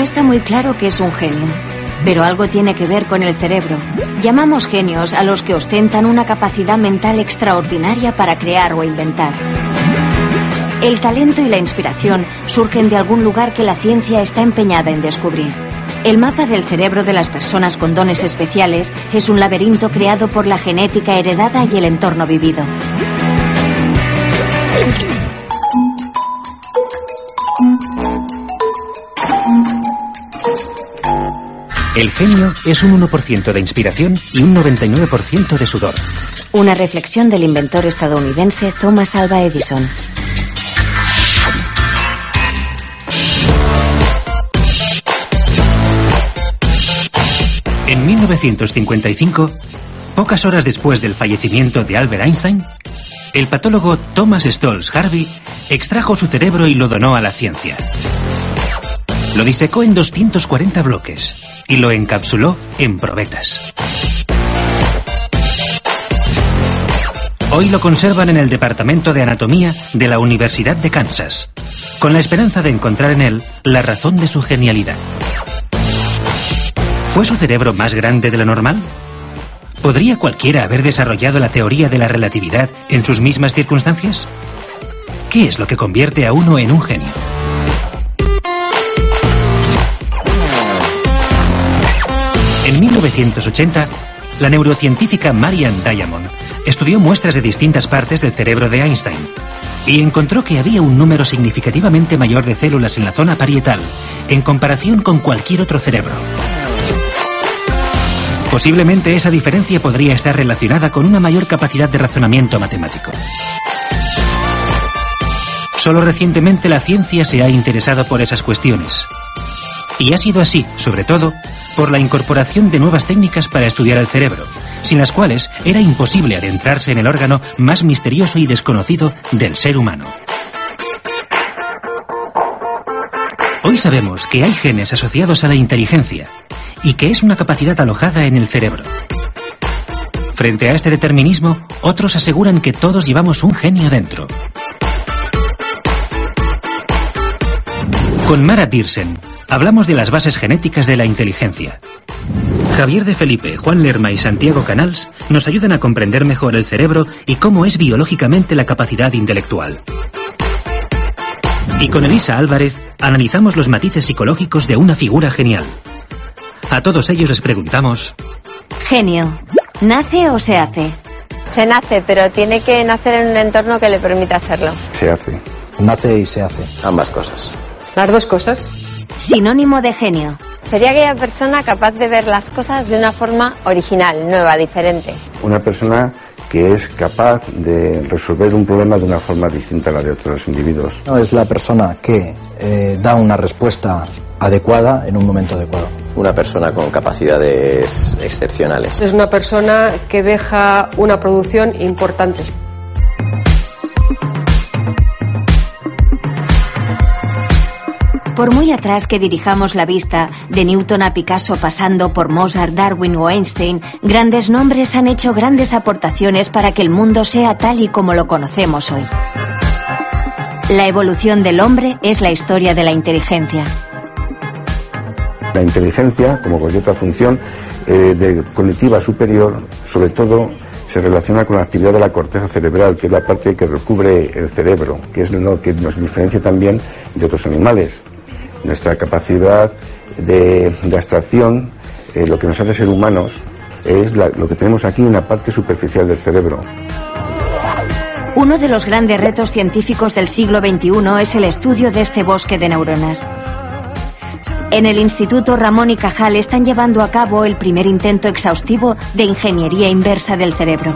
No está muy claro qué es un genio, pero algo tiene que ver con el cerebro. Llamamos genios a los que ostentan una capacidad mental extraordinaria para crear o inventar. El talento y la inspiración surgen de algún lugar que la ciencia está empeñada en descubrir. El mapa del cerebro de las personas con dones especiales es un laberinto creado por la genética heredada y el entorno vivido. El genio es un 1% de inspiración y un 99% de sudor. Una reflexión del inventor estadounidense Thomas Alva Edison. En 1955, pocas horas después del fallecimiento de Albert Einstein, el patólogo Thomas Stolz Harvey extrajo su cerebro y lo donó a la ciencia. Lo disecó en 240 bloques y lo encapsuló en probetas. Hoy lo conservan en el Departamento de Anatomía de la Universidad de Kansas, con la esperanza de encontrar en él la razón de su genialidad. ¿Fue su cerebro más grande de lo normal? ¿Podría cualquiera haber desarrollado la teoría de la relatividad en sus mismas circunstancias? ¿Qué es lo que convierte a uno en un genio? En 1980, la neurocientífica Marian Diamond estudió muestras de distintas partes del cerebro de Einstein y encontró que había un número significativamente mayor de células en la zona parietal en comparación con cualquier otro cerebro. Posiblemente esa diferencia podría estar relacionada con una mayor capacidad de razonamiento matemático. Solo recientemente la ciencia se ha interesado por esas cuestiones. Y ha sido así, sobre todo, por la incorporación de nuevas técnicas para estudiar el cerebro, sin las cuales era imposible adentrarse en el órgano más misterioso y desconocido del ser humano. Hoy sabemos que hay genes asociados a la inteligencia y que es una capacidad alojada en el cerebro. Frente a este determinismo, otros aseguran que todos llevamos un genio dentro. Con Mara Dirsen hablamos de las bases genéticas de la inteligencia. Javier de Felipe, Juan Lerma y Santiago Canals nos ayudan a comprender mejor el cerebro y cómo es biológicamente la capacidad intelectual. Y con Elisa Álvarez analizamos los matices psicológicos de una figura genial. A todos ellos les preguntamos... Genio, ¿nace o se hace? Se nace, pero tiene que nacer en un entorno que le permita hacerlo. Se hace. Nace y se hace. Ambas cosas. Las dos cosas. Sinónimo de genio. Sería aquella persona capaz de ver las cosas de una forma original, nueva, diferente. Una persona que es capaz de resolver un problema de una forma distinta a la de otros individuos. No es la persona que eh, da una respuesta adecuada en un momento adecuado. Una persona con capacidades excepcionales. Es una persona que deja una producción importante. Por muy atrás que dirijamos la vista, de Newton a Picasso pasando por Mozart, Darwin o Einstein, grandes nombres han hecho grandes aportaciones para que el mundo sea tal y como lo conocemos hoy. La evolución del hombre es la historia de la inteligencia. La inteligencia, como cualquier otra función eh, de cognitiva superior, sobre todo se relaciona con la actividad de la corteza cerebral, que es la parte que recubre el cerebro, que es lo que nos diferencia también de otros animales. Nuestra capacidad de, abstracción, eh, lo que nos hace ser humanos, es lo que tenemos aquí en la parte superficial del cerebro. Uno de los grandes retos científicos del siglo XXI es el estudio de este bosque de neuronas. En el Instituto Ramón y Cajal están llevando a cabo el primer intento exhaustivo de ingeniería inversa del cerebro.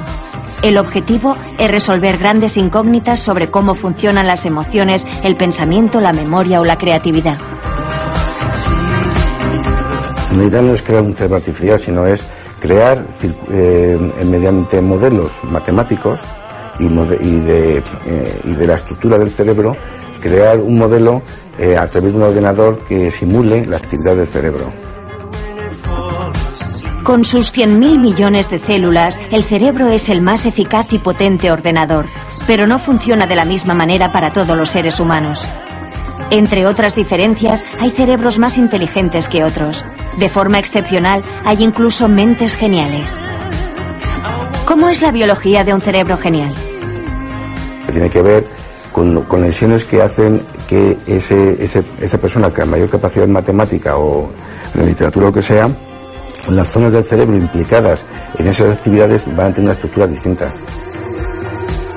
El objetivo es resolver grandes incógnitas sobre cómo funcionan las emociones, el pensamiento, la memoria o la creatividad. La idea no es crear un cerebro artificial, sino es crear cir- eh, mediante modelos matemáticos eh, y de la estructura del cerebro, crear un modelo eh, a través de un ordenador que simule la actividad del cerebro. Con sus 100.000 millones de células, el cerebro es el más eficaz y potente ordenador, pero no funciona de la misma manera para todos los seres humanos. Entre otras diferencias, hay cerebros más inteligentes que otros. De forma excepcional, hay incluso mentes geniales. ¿Cómo es la biología de un cerebro genial? Tiene que ver con conexiones que hacen que ese, esa persona con mayor capacidad matemática o en literatura o lo que sea, las zonas del cerebro implicadas en esas actividades van a tener una estructura distinta.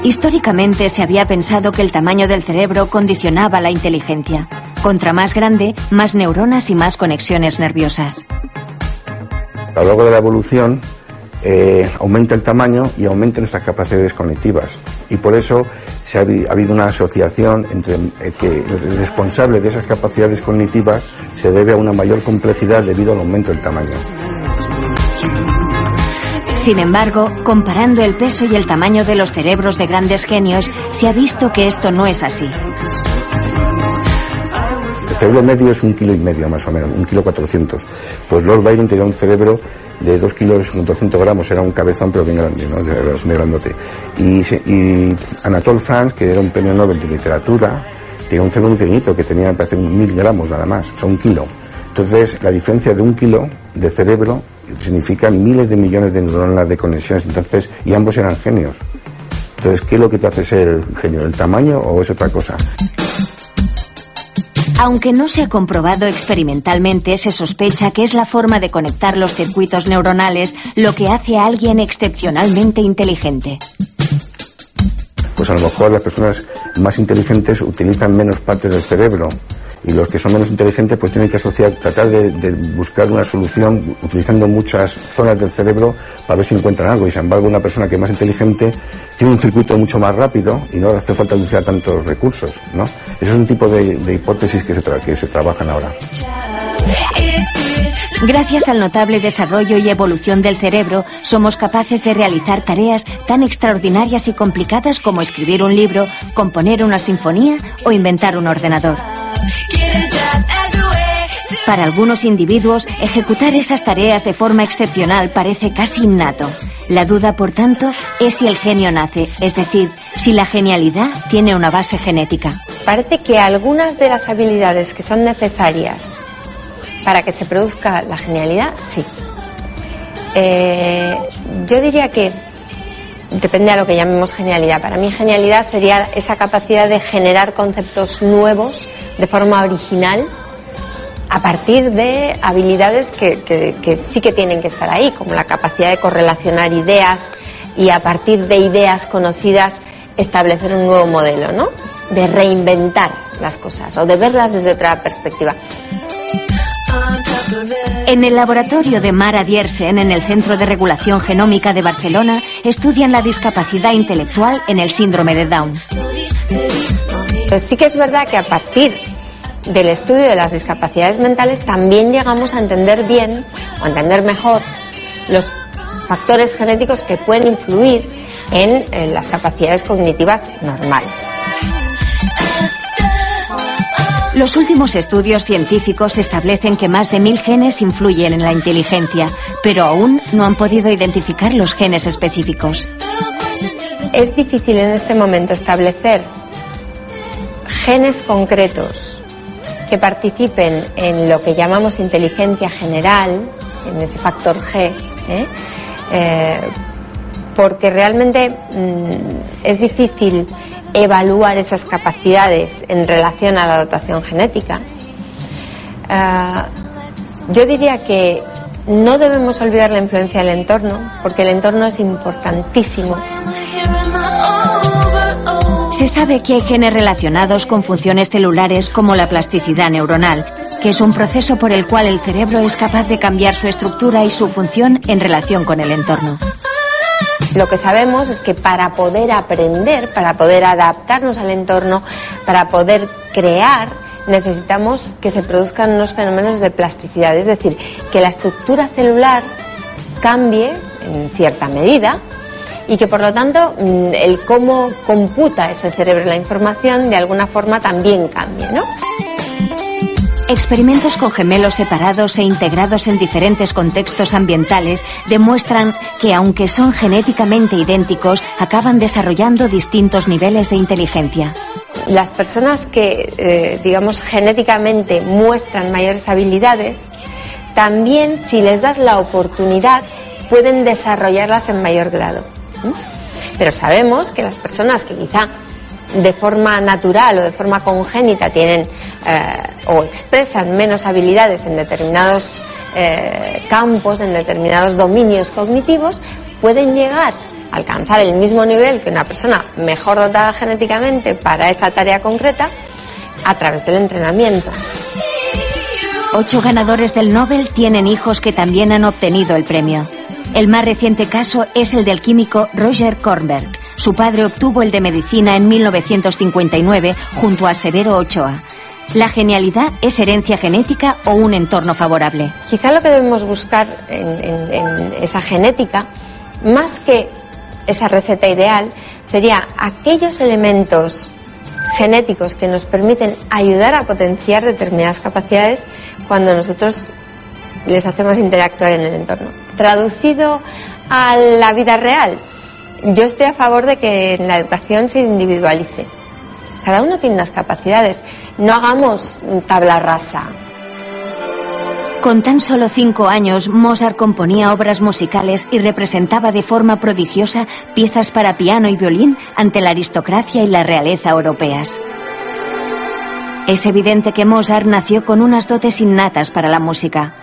Históricamente se había pensado que el tamaño del cerebro condicionaba la inteligencia. Contra más grande, más neuronas y más conexiones nerviosas. A lo largo de la evolución, eh, aumenta el tamaño y aumenta nuestras capacidades cognitivas. Y por eso se ha, habido una asociación entre eh, que el responsable de esas capacidades cognitivas se debe a una mayor complejidad debido al aumento del tamaño. Sin embargo, comparando el peso y el tamaño de los cerebros de grandes genios, se ha visto que esto no es así. Cerebro medio es un kilo y medio más o menos, un kilo cuatrocientos. Pues Lord Byron tenía un cerebro de 2 kilos 200 gramos, era un cabezón pero bien grande, ¿no? de grandote. Y, y Anatole France, que era un premio Nobel de literatura, tenía un cerebro muy pequeñito, que tenía, parece, mil gramos nada más, o sea, un kilo. Entonces, la diferencia de un kilo de cerebro significa miles de millones de neuronas de conexiones, entonces, y ambos eran genios. Entonces, ¿qué es lo que te hace ser genio? ¿El tamaño o es otra cosa? Aunque no se ha comprobado experimentalmente, se sospecha que es la forma de conectar los circuitos neuronales lo que hace a alguien excepcionalmente inteligente. Pues a lo mejor las personas más inteligentes utilizan menos partes del cerebro y los que son menos inteligentes pues tienen que asociar, tratar de, buscar una solución utilizando muchas zonas del cerebro para ver si encuentran algo y sin embargo una persona que es más inteligente tiene un circuito mucho más rápido y no hace falta utilizar tantos recursos, ¿no? Ese es un tipo de, hipótesis que se, que se trabajan ahora. Gracias al notable desarrollo y evolución del cerebro, somos capaces de realizar tareas tan extraordinarias y complicadas como escribir un libro, componer una sinfonía o inventar un ordenador. Para algunos individuos, ejecutar esas tareas de forma excepcional parece casi innato. La duda, por tanto, es si el genio nace, es decir, si la genialidad tiene una base genética. Parece que algunas de las habilidades que son necesarias para que se produzca la genialidad, sí. Eh, yo diría que depende a lo que llamemos genialidad. Para mí genialidad sería esa capacidad de generar conceptos nuevos de forma original a partir de habilidades que, sí que tienen que estar ahí, como la capacidad de correlacionar ideas y a partir de ideas conocidas establecer un nuevo modelo, ¿no? De reinventar las cosas o de verlas desde otra perspectiva. En el laboratorio de Mara Diersen, en el Centro de Regulación Genómica de Barcelona, estudian la discapacidad intelectual en el síndrome de Down. Pues sí que es verdad que a partir del estudio de las discapacidades mentales también llegamos a entender bien o entender mejor los factores genéticos que pueden influir en, en las capacidades cognitivas normales. Los últimos estudios científicos establecen que más de mil genes influyen en la inteligencia, pero aún no han podido identificar los genes específicos. Es difícil en este momento establecer genes concretos que participen en lo que llamamos inteligencia general, en ese factor G, ¿eh? Eh, porque realmente mm, es difícil evaluar esas capacidades en relación a la dotación genética. Eh, yo diría que no debemos olvidar la influencia del entorno, porque el entorno es importantísimo. Se sabe que hay genes relacionados con funciones celulares como la plasticidad neuronal, que es un proceso por el cual el cerebro es capaz de cambiar su estructura y su función en relación con el entorno. Lo que sabemos es que para poder aprender, para poder adaptarnos al entorno, para poder crear, necesitamos que se produzcan unos fenómenos de plasticidad, es decir, que la estructura celular cambie en cierta medida y que por lo tanto mm, el cómo computa ese cerebro la información de alguna forma también cambie, ¿no? Experimentos con gemelos separados e integrados en diferentes contextos ambientales demuestran que aunque son genéticamente idénticos, acaban desarrollando distintos niveles de inteligencia. las personas que, eh, digamos, genéticamente muestran mayores habilidades, también si les das la oportunidad pueden desarrollarlas en mayor grado. Pero sabemos que las personas que quizá de forma natural o de forma congénita tienen eh, o expresan menos habilidades en determinados eh, campos, en determinados dominios cognitivos, pueden llegar a alcanzar el mismo nivel que una persona mejor dotada genéticamente para esa tarea concreta a través del entrenamiento. Ocho ganadores del Nobel tienen hijos que también han obtenido el premio. El más reciente caso es el del químico Roger Kornberg. Su padre obtuvo el de medicina en 1959 junto a Severo Ochoa. ¿La genialidad es herencia genética o un entorno favorable? Quizá lo que debemos buscar en, esa genética, más que esa receta ideal, sería aquellos elementos genéticos que nos permiten ayudar a potenciar determinadas capacidades cuando nosotros les hacemos interactuar en el entorno. Traducido a la vida real, yo estoy a favor de que la educación se individualice. Cada uno tiene unas capacidades. No hagamos tabla rasa. Con tan solo cinco años, Mozart componía obras musicales y representaba de forma prodigiosa piezas para piano y violín ante la aristocracia y la realeza europeas. Es evidente que Mozart nació con unas dotes innatas para la música.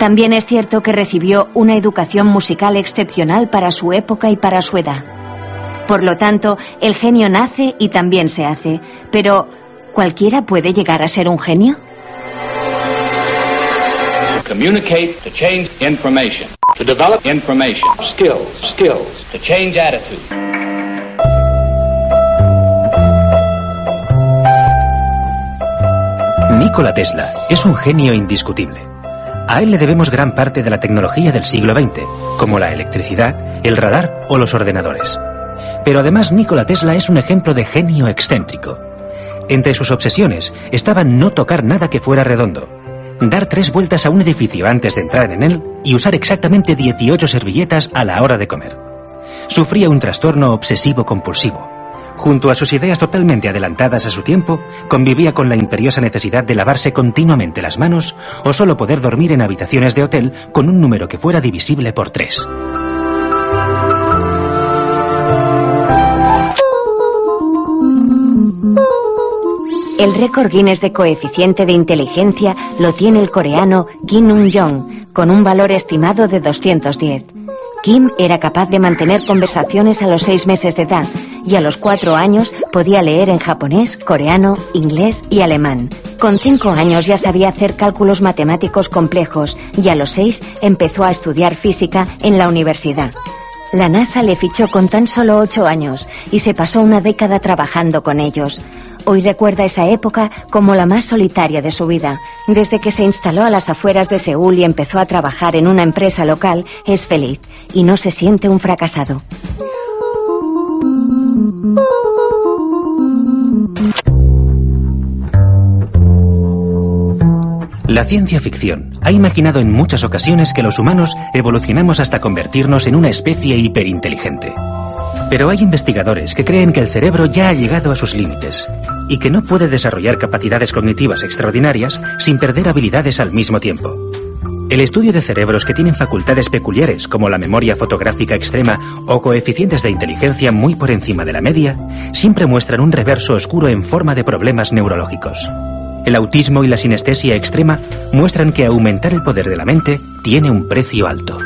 También es cierto que recibió una educación musical excepcional para su época y para su edad. Por lo tanto, el genio nace y también se hace. Pero, ¿cualquiera puede llegar a ser un genio? communicate, to change information, to develop information, skills, skills, to change attitude. Nikola Tesla es un genio indiscutible. A él le debemos gran parte de la tecnología del siglo XX, como la electricidad, el radar o los ordenadores. Pero además Nikola Tesla es un ejemplo de genio excéntrico. Entre sus obsesiones estaba no tocar nada que fuera redondo, dar tres vueltas a un edificio antes de entrar en él y usar exactamente 18 servilletas a la hora de comer. Sufría un trastorno obsesivo compulsivo junto a sus ideas totalmente adelantadas a su tiempo, convivía con la imperiosa necesidad de lavarse continuamente las manos o solo poder dormir en habitaciones de hotel con un número que fuera divisible por tres. El récord Guinness de coeficiente de inteligencia lo tiene el coreano Kim Un-jong, con un valor estimado de 210. Kim era capaz de mantener conversaciones a los seis meses de edad y a los cuatro años podía leer en japonés, coreano, inglés y alemán. Con cinco años ya sabía hacer cálculos matemáticos complejos y a los seis empezó a estudiar física en la universidad. La NASA le fichó con tan solo ocho años y se pasó una década trabajando con ellos. Hoy recuerda esa época como la más solitaria de su vida. Desde que se instaló a las afueras de Seúl y empezó a trabajar en una empresa local, es feliz y no se siente un fracasado. La ciencia ficción ha imaginado en muchas ocasiones que los humanos evolucionamos hasta convertirnos en una especie hiperinteligente. Pero hay investigadores que creen que el cerebro ya ha llegado a sus límites y que no puede desarrollar capacidades cognitivas extraordinarias sin perder habilidades al mismo tiempo. El estudio de cerebros que tienen facultades peculiares como la memoria fotográfica extrema o coeficientes de inteligencia muy por encima de la media siempre muestran un reverso oscuro en forma de problemas neurológicos. El autismo y la sinestesia extrema muestran que aumentar el poder de la mente tiene un precio alto.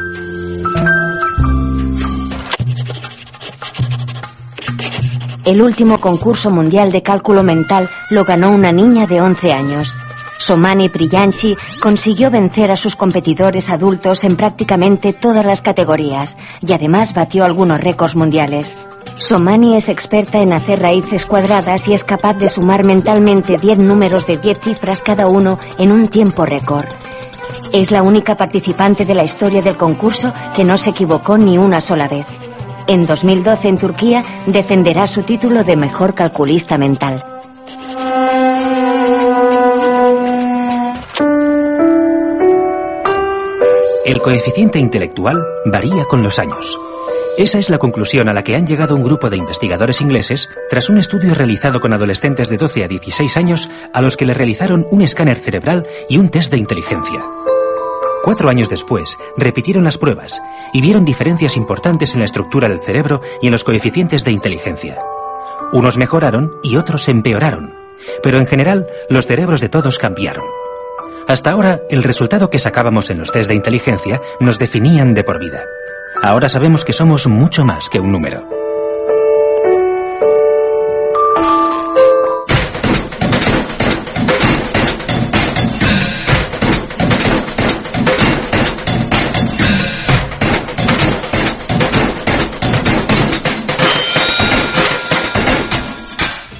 El último concurso mundial de cálculo mental lo ganó una niña de 11 años. Somani Priyanshi consiguió vencer a sus competidores adultos en prácticamente todas las categorías y además batió algunos récords mundiales. Somani es experta en hacer raíces cuadradas y es capaz de sumar mentalmente 10 números de 10 cifras cada uno en un tiempo récord. Es la única participante de la historia del concurso que no se equivocó ni una sola vez. En 2012 en Turquía defenderá su título de mejor calculista mental. El coeficiente intelectual varía con los años. Esa es la conclusión a la que han llegado un grupo de investigadores ingleses tras un estudio realizado con adolescentes de 12 a 16 años a los que le realizaron un escáner cerebral y un test de inteligencia. Cuatro años después, repitieron las pruebas y vieron diferencias importantes en la estructura del cerebro y en los coeficientes de inteligencia. Unos mejoraron y otros empeoraron, pero en general los cerebros de todos cambiaron. Hasta ahora, el resultado que sacábamos en los test de inteligencia nos definían de por vida. Ahora sabemos que somos mucho más que un número.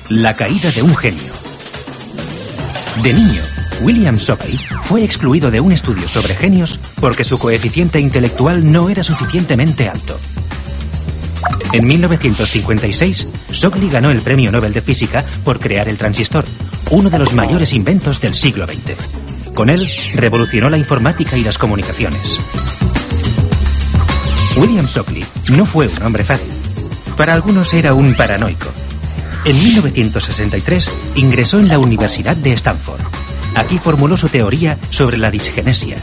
La caída de un genio. De niño, William Shockley fue excluido de un estudio sobre genios porque su coeficiente intelectual no era suficientemente alto. En 1956, Shockley ganó el Premio Nobel de Física por crear el transistor, uno de los mayores inventos del siglo XX. Con él, revolucionó la informática y las comunicaciones. William Shockley no fue un hombre fácil. Para algunos era un paranoico. En 1963 ingresó en la Universidad de Stanford. Aquí formuló su teoría sobre la disgenesia.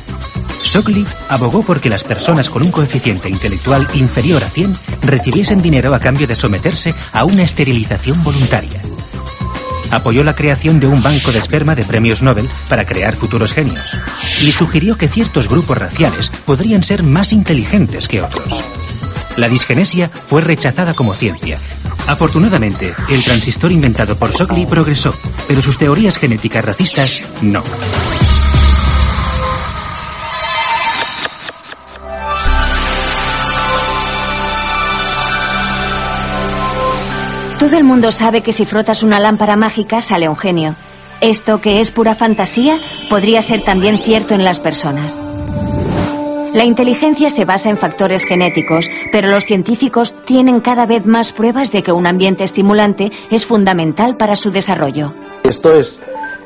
Shockley abogó porque las personas con un coeficiente intelectual inferior a 100 recibiesen dinero a cambio de someterse a una esterilización voluntaria. Apoyó la creación de un banco de esperma de premios Nobel para crear futuros genios. Y sugirió que ciertos grupos raciales podrían ser más inteligentes que otros. La disgenesia fue rechazada como ciencia. Afortunadamente, el transistor inventado por Shockley progresó, pero sus teorías genéticas racistas no. Todo el mundo sabe que si frotas una lámpara mágica sale un genio. Esto, que es pura fantasía, podría ser también cierto en las personas. La inteligencia se basa en factores genéticos, pero los científicos tienen cada vez más pruebas de que un ambiente estimulante es fundamental para su desarrollo. Esto es,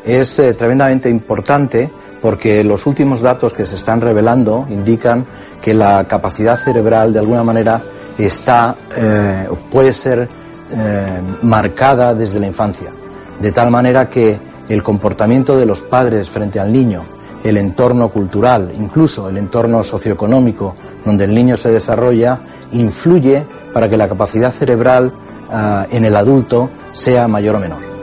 es eh, tremendamente importante porque los últimos datos que se están revelando indican que la capacidad cerebral de alguna manera está, eh, puede ser eh, marcada desde la infancia, de tal manera que el comportamiento de los padres frente al niño, el entorno cultural, incluso el entorno socioeconómico donde el niño se desarrolla, influye para que la capacidad cerebral ah, en el adulto sea mayor o menor.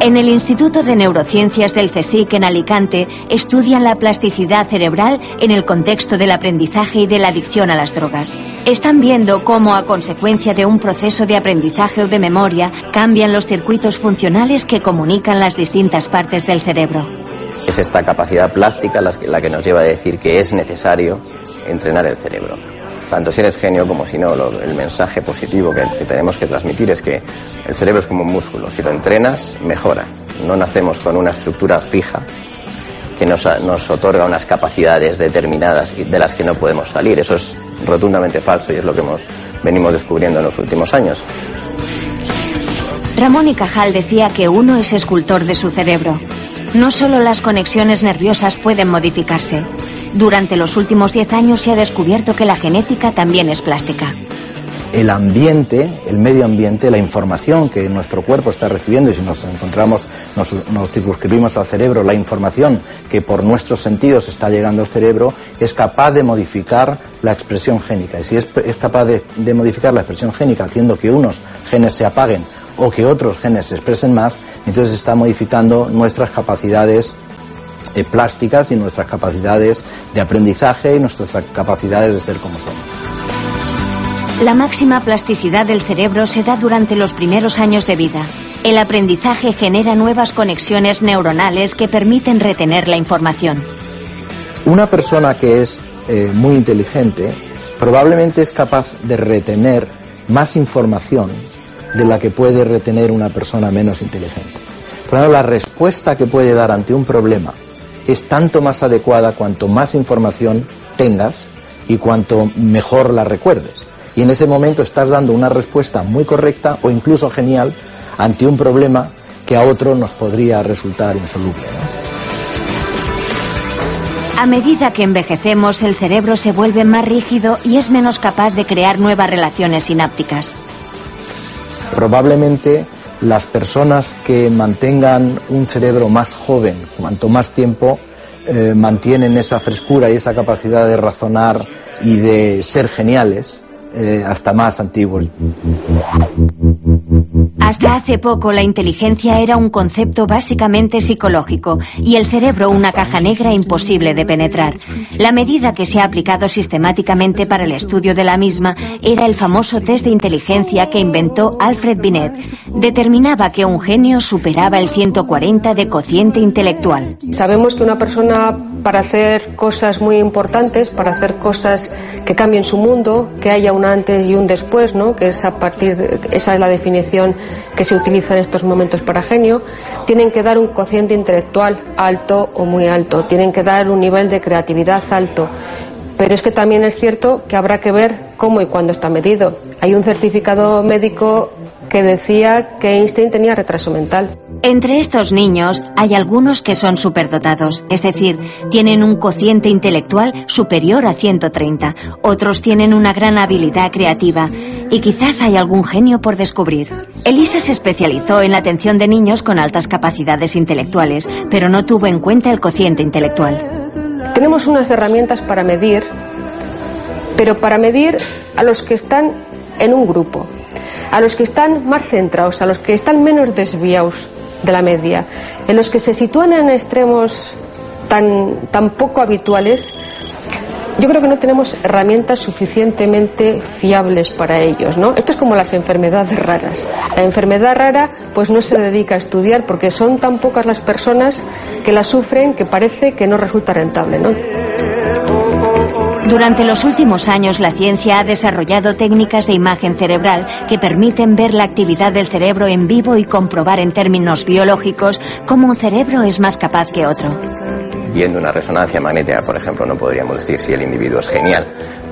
En el Instituto de Neurociencias del CSIC en Alicante estudian la plasticidad cerebral en el contexto del aprendizaje y de la adicción a las drogas. Están viendo cómo a consecuencia de un proceso de aprendizaje o de memoria cambian los circuitos funcionales que comunican las distintas partes del cerebro. Es esta capacidad plástica la que, nos lleva a decir que es necesario entrenar el cerebro tanto si eres genio como si no, el mensaje positivo que, tenemos que transmitir es que el cerebro es como un músculo, si lo entrenas, mejora. No nacemos con una estructura fija que nos, nos otorga unas capacidades determinadas de las que no podemos salir. Eso es rotundamente falso y es lo que hemos, venimos descubriendo en los últimos años. Ramón y Cajal decía que uno es escultor de su cerebro. No solo las conexiones nerviosas pueden modificarse, durante los últimos 10 años se ha descubierto que la genética también es plástica. El ambiente, el medio ambiente, la información que nuestro cuerpo está recibiendo, y si nos encontramos, nos, circunscribimos al cerebro, la información que por nuestros sentidos está llegando al cerebro, es capaz de modificar la expresión génica. Y si es, capaz de, de modificar la expresión génica haciendo que unos genes se apaguen o que otros genes se expresen más, entonces está modificando nuestras capacidades eh, plásticas y nuestras capacidades de aprendizaje y nuestras capacidades de ser como somos. La máxima plasticidad del cerebro se da durante los primeros años de vida. El aprendizaje genera nuevas conexiones neuronales que permiten retener la información. Una persona que es eh, muy inteligente probablemente es capaz de retener más información de la que puede retener una persona menos inteligente. Por ejemplo, la respuesta que puede dar ante un problema es tanto más adecuada cuanto más información tengas y cuanto mejor la recuerdes. Y en ese momento estás dando una respuesta muy correcta o incluso genial ante un problema que a otro nos podría resultar insoluble. A medida que envejecemos, el cerebro se vuelve más rígido y es menos capaz de crear nuevas relaciones sinápticas. Probablemente las personas que mantengan un cerebro más joven, cuanto más tiempo eh, mantienen esa frescura y esa capacidad de razonar y de ser geniales, eh, hasta más antiguos. Hasta hace poco la inteligencia era un concepto básicamente psicológico y el cerebro una caja negra imposible de penetrar. La medida que se ha aplicado sistemáticamente para el estudio de la misma era el famoso test de inteligencia que inventó Alfred Binet. Determinaba que un genio superaba el 140 de cociente intelectual. Sabemos que una persona para hacer cosas muy importantes, para hacer cosas que cambien su mundo, que haya una antes y un después, ¿no? que es a partir esa es la definición que se utiliza en estos momentos para genio, tienen que dar un cociente intelectual alto o muy alto, tienen que dar un nivel de creatividad alto. Pero es que también es cierto que habrá que ver cómo y cuándo está medido. Hay un certificado médico que decía que Einstein tenía retraso mental. Entre estos niños hay algunos que son superdotados, es decir, tienen un cociente intelectual superior a 130, otros tienen una gran habilidad creativa y quizás hay algún genio por descubrir. Elisa se especializó en la atención de niños con altas capacidades intelectuales, pero no tuvo en cuenta el cociente intelectual. Tenemos unas herramientas para medir, pero para medir a los que están en un grupo, a los que están más centrados, a los que están menos desviados de la media, en los que se sitúan en extremos tan, tan poco habituales, yo creo que no tenemos herramientas suficientemente fiables para ellos, ¿no? Esto es como las enfermedades raras. La enfermedad rara pues no se dedica a estudiar porque son tan pocas las personas que la sufren que parece que no resulta rentable, ¿no? Durante los últimos años, la ciencia ha desarrollado técnicas de imagen cerebral que permiten ver la actividad del cerebro en vivo y comprobar en términos biológicos cómo un cerebro es más capaz que otro. Viendo una resonancia magnética, por ejemplo, no podríamos decir si el individuo es genial.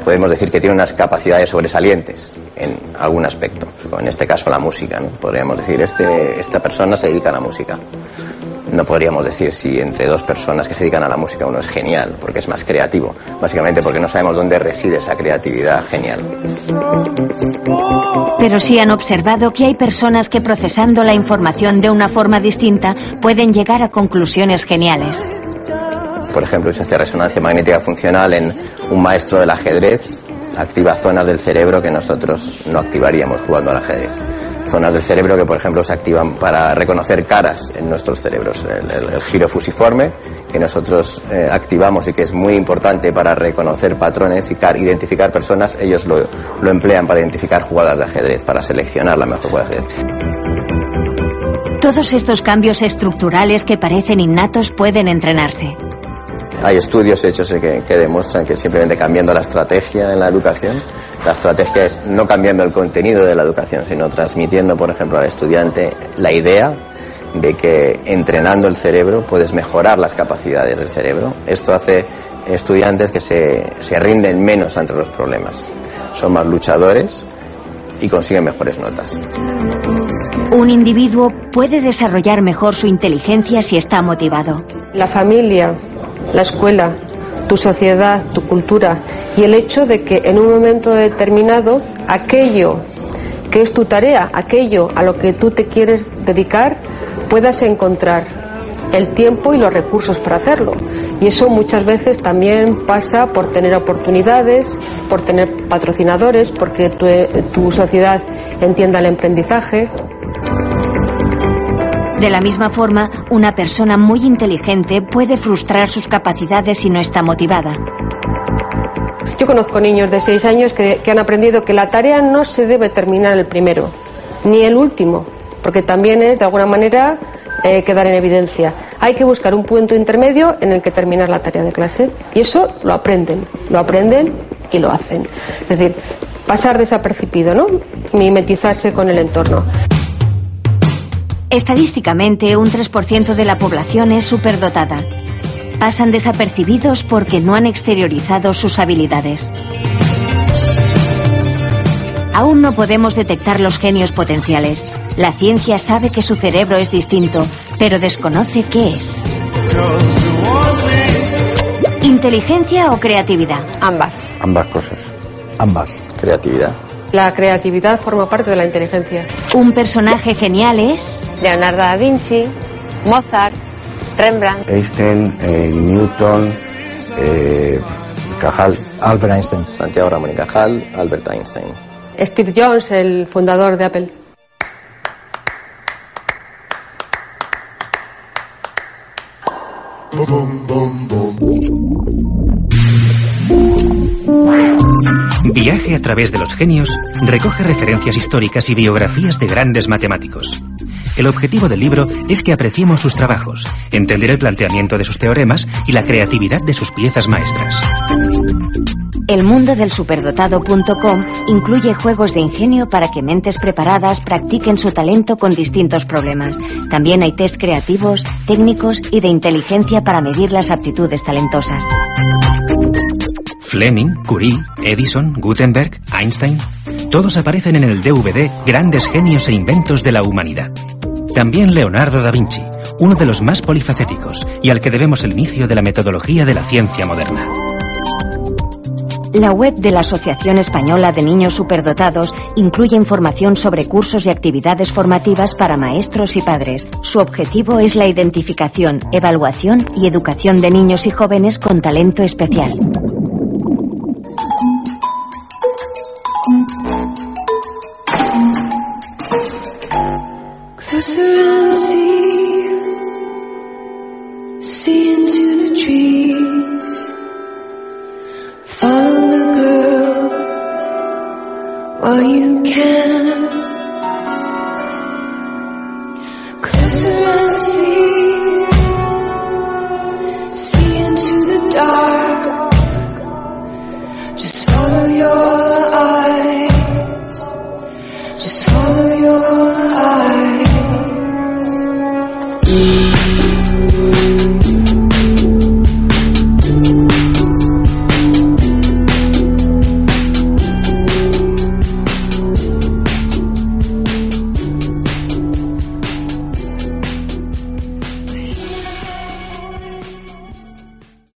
Podemos decir que tiene unas capacidades sobresalientes en algún aspecto. En este caso, la música. ¿no? Podríamos decir, este, esta persona se dedica a la música no podríamos decir si entre dos personas que se dedican a la música uno es genial, porque es más creativo, básicamente porque no sabemos dónde reside esa creatividad genial. Pero sí han observado que hay personas que procesando la información de una forma distinta pueden llegar a conclusiones geniales. Por ejemplo, se hace resonancia magnética funcional en un maestro del ajedrez, activa zonas del cerebro que nosotros no activaríamos jugando al ajedrez zonas del cerebro que, por ejemplo, se activan para reconocer caras en nuestros cerebros. El, giro fusiforme, que nosotros eh, activamos y que es muy importante para reconocer patrones y identificar personas, ellos lo, lo emplean para identificar jugadas de ajedrez, para seleccionar la mejor jugada de ajedrez. Todos estos cambios estructurales que parecen innatos pueden entrenarse. Hay estudios hechos que, que, demuestran que simplemente cambiando la estrategia en la educación, la estrategia es no cambiando el contenido de la educación, sino transmitiendo, por ejemplo, al estudiante la idea de que entrenando el cerebro puedes mejorar las capacidades del cerebro. Esto hace estudiantes que se, se rinden menos ante los problemas, son más luchadores y consiguen mejores notas. Un individuo puede desarrollar mejor su inteligencia si está motivado. La familia, la escuela, tu sociedad, tu cultura y el hecho de que en un momento determinado aquello que es tu tarea, aquello a lo que tú te quieres dedicar, puedas encontrar el tiempo y los recursos para hacerlo. Y eso muchas veces también pasa por tener oportunidades, por tener patrocinadores, porque tu, tu sociedad entienda el emprendizaje. De la misma forma, una persona muy inteligente puede frustrar sus capacidades si no está motivada. Yo conozco niños de 6 años que, han aprendido que la tarea no se debe terminar el primero, ni el último, porque también es, de alguna manera, eh, quedar en evidencia. Hay que buscar un punto intermedio en el que terminar la tarea de clase. Y eso lo aprenden, lo aprenden y lo hacen. Es decir, pasar desapercibido, ¿no? Mimetizarse con el entorno. Estadísticamente, un 3% de la población es superdotada. Pasan desapercibidos porque no han exteriorizado sus habilidades. Aún no podemos detectar los genios potenciales. La ciencia sabe que su cerebro es distinto, pero desconoce qué es. ¿Inteligencia o creatividad? Ambas. Ambas cosas. Ambas. Creatividad. La creatividad forma parte de la inteligencia. ¿Un personaje genial es? Leonardo da Vinci, Mozart, Rembrandt. Einstein, eh, Newton, eh, Cajal. Albert Einstein. Santiago Ramón y Cajal, Albert Einstein. Steve Jobs, el fundador de Apple. Viaje a través de los genios recoge referencias históricas y biografías de grandes matemáticos. El objetivo del libro es que apreciemos sus trabajos, entender el planteamiento de sus teoremas y la creatividad de sus piezas maestras. El mundo del superdotado.com incluye juegos de ingenio para que mentes preparadas practiquen su talento con distintos problemas. También hay test creativos, técnicos y de inteligencia para medir las aptitudes talentosas. Fleming, Curie, Edison, Gutenberg, Einstein, todos aparecen en el DVD Grandes Genios e Inventos de la Humanidad. También Leonardo da Vinci, uno de los más polifacéticos y al que debemos el inicio de la metodología de la ciencia moderna. La web de la Asociación Española de Niños Superdotados incluye información sobre cursos y actividades formativas para maestros y padres. Su objetivo es la identificación, evaluación y educación de niños y jóvenes con talento especial. Close around, see, see into the trees. Follow the girl while you can.